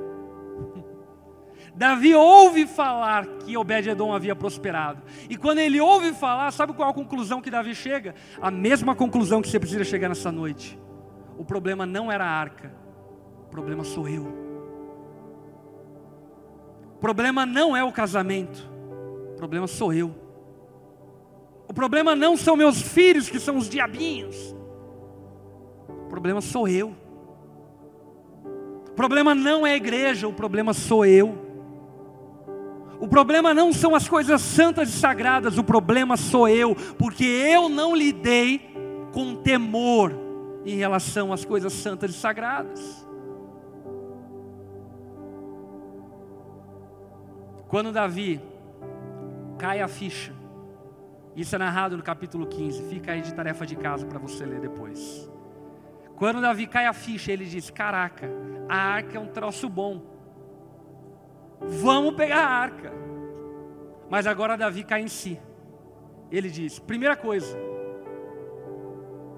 Davi ouve falar que Obed-Edom havia prosperado. E quando ele ouve falar, sabe qual a conclusão que Davi chega? A mesma conclusão que você precisa chegar nessa noite. O problema não era a arca, o problema sou eu. O problema não é o casamento, o problema sou eu. O problema não são meus filhos, que são os diabinhos. O problema sou eu. O problema não é a igreja, o problema sou eu. O problema não são as coisas santas e sagradas, o problema sou eu, porque eu não lidei com temor em relação às coisas santas e sagradas. Quando Davi cai a ficha, isso é narrado no capítulo 15, fica aí de tarefa de casa para você ler depois. Quando Davi cai a ficha, ele diz: Caraca, a arca é um troço bom vamos pegar a arca. Mas agora Davi cai em si. Ele diz: primeira coisa,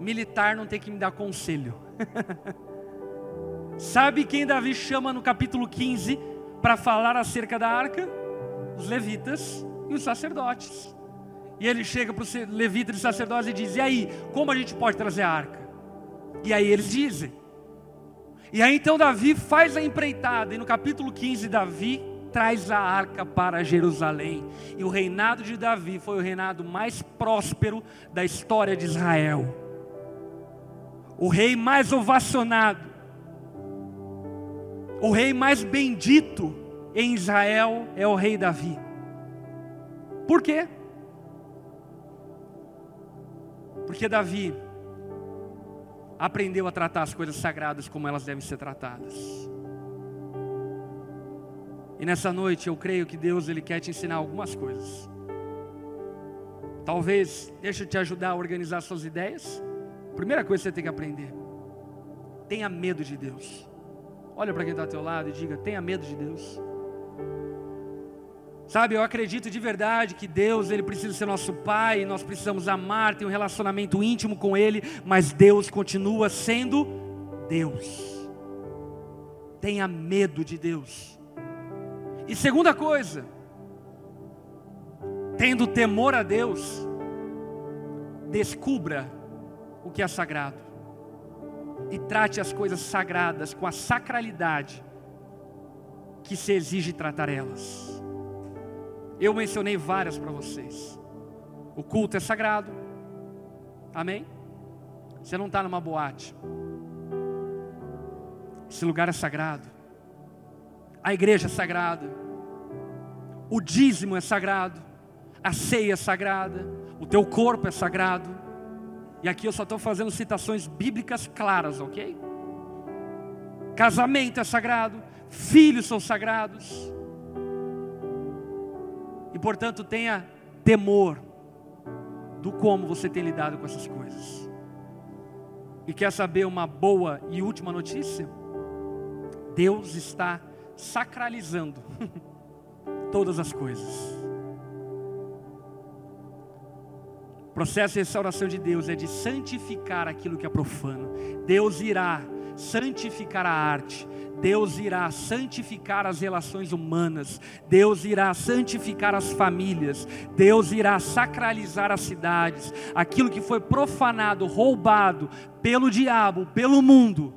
militar não tem que me dar conselho. Sabe quem Davi chama no capítulo 15 para falar acerca da arca? Os levitas e os sacerdotes. E ele chega para os levitas e sacerdotes e diz: E aí, como a gente pode trazer a arca? E aí eles dizem. E aí então Davi faz a empreitada, e no capítulo 15, Davi traz a arca para Jerusalém. E o reinado de Davi foi o reinado mais próspero da história de Israel. O rei mais ovacionado, o rei mais bendito em Israel é o rei Davi. Por quê? Porque Davi aprendeu a tratar as coisas sagradas como elas devem ser tratadas. E nessa noite eu creio que Deus ele quer te ensinar algumas coisas. Talvez, deixa eu te ajudar a organizar suas ideias. Primeira coisa que você tem que aprender: tenha medo de Deus. Olha para quem está ao teu lado e diga: tenha medo de Deus. Sabe, eu acredito de verdade que Deus, Ele precisa ser nosso Pai, nós precisamos amar, ter um relacionamento íntimo com Ele, mas Deus continua sendo Deus. Tenha medo de Deus. E segunda coisa, tendo temor a Deus, descubra o que é sagrado e trate as coisas sagradas com a sacralidade que se exige tratar elas. Eu mencionei várias para vocês. O culto é sagrado, amém? Você não está numa boate, esse lugar é sagrado. A igreja é sagrada. O dízimo é sagrado. A ceia é sagrada. O teu corpo é sagrado. E aqui eu só estou fazendo citações bíblicas claras, ok? Casamento é sagrado. Filhos são sagrados. Portanto tenha temor do como você tem lidado com essas coisas. E quer saber uma boa e última notícia? Deus está sacralizando todas as coisas. O processo de restauração de Deus é de santificar aquilo que é profano. Deus irá santificar a arte. Deus irá santificar as relações humanas. Deus irá santificar as famílias. Deus irá sacralizar as cidades. Aquilo que foi profanado, roubado pelo diabo, pelo mundo,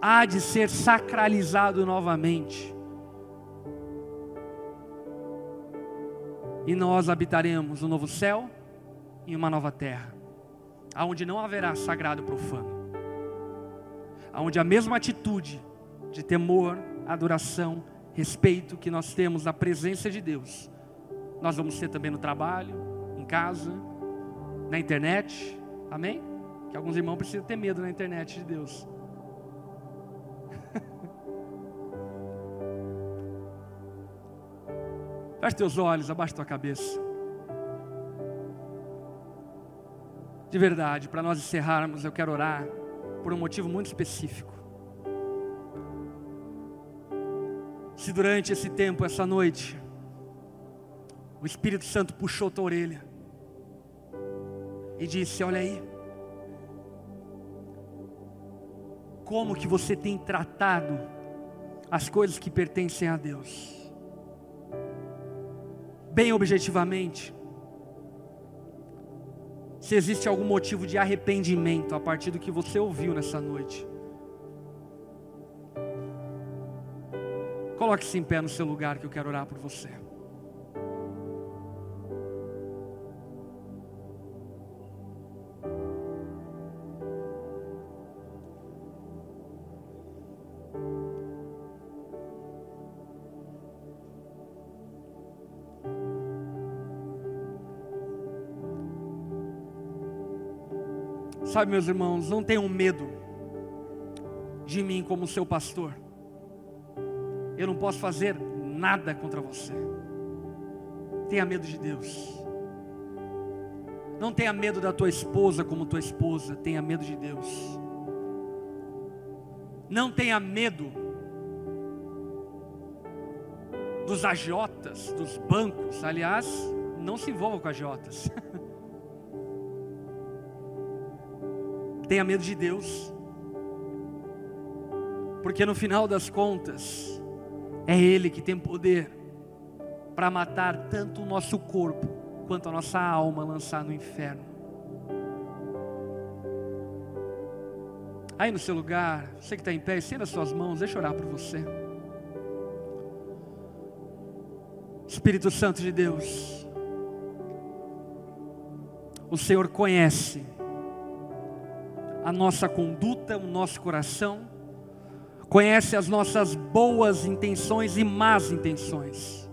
há de ser sacralizado novamente. E nós habitaremos um novo céu e uma nova terra, aonde não haverá sagrado profano, aonde a mesma atitude de temor, adoração, respeito que nós temos na presença de Deus, nós vamos ter também no trabalho, em casa, na internet, amém? Que alguns irmãos precisam ter medo na internet de Deus. Feche teus olhos, abaixa tua cabeça. De verdade, para nós encerrarmos, eu quero orar por um motivo muito específico. Se durante esse tempo, essa noite, o Espírito Santo puxou tua orelha e disse: Olha aí, como que você tem tratado as coisas que pertencem a Deus. Bem objetivamente, se existe algum motivo de arrependimento a partir do que você ouviu nessa noite. Coloque-se em pé no seu lugar que eu quero orar por você. Sabe, meus irmãos, não tenham medo de mim como seu pastor. Eu não posso fazer nada contra você. Tenha medo de Deus. Não tenha medo da tua esposa como tua esposa, tenha medo de Deus. Não tenha medo dos agiotas, dos bancos. Aliás, não se envolva com agiotas. Tenha medo de Deus, porque no final das contas, é Ele que tem poder para matar tanto o nosso corpo quanto a nossa alma lançar no inferno. Aí no seu lugar, você que está em pé, estenda as suas mãos, deixa eu orar por você. Espírito Santo de Deus, o Senhor conhece a nossa conduta, o nosso coração, conhece as nossas boas intenções e más intenções.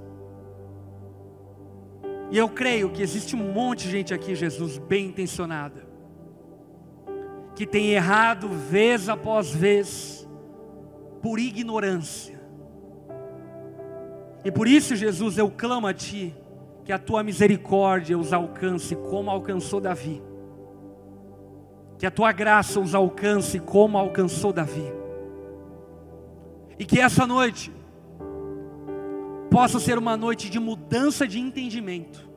E eu creio que existe um monte de gente aqui, Jesus, bem intencionada, que tem errado vez após vez, por ignorância. E por isso, Jesus, eu clamo a Ti, que a Tua misericórdia os alcance como alcançou Davi que a tua graça os alcance como alcançou Davi. E que essa noite possa ser uma noite de mudança de entendimento.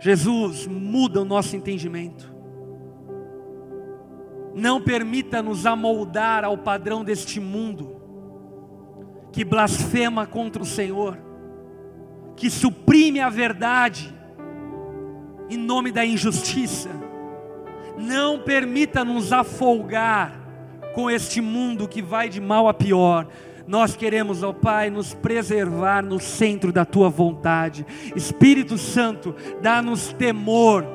Jesus, muda o nosso entendimento. Não permita nos amoldar ao padrão deste mundo, que blasfema contra o Senhor, que suprime a verdade em nome da injustiça não permita nos afolgar com este mundo que vai de mal a pior. Nós queremos, ó Pai, nos preservar no centro da tua vontade. Espírito Santo, dá-nos temor,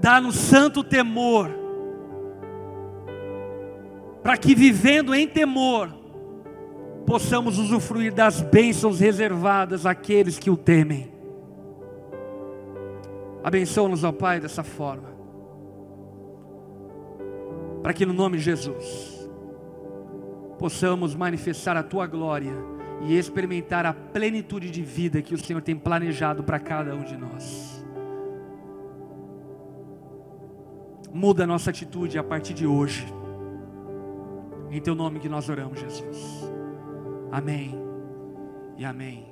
dá-nos santo temor, para que vivendo em temor, possamos usufruir das bênçãos reservadas àqueles que o temem. Abençoa-nos, ó Pai, dessa forma para que no nome de Jesus possamos manifestar a tua glória e experimentar a plenitude de vida que o Senhor tem planejado para cada um de nós. Muda a nossa atitude a partir de hoje. Em teu nome que nós oramos, Jesus. Amém. E amém.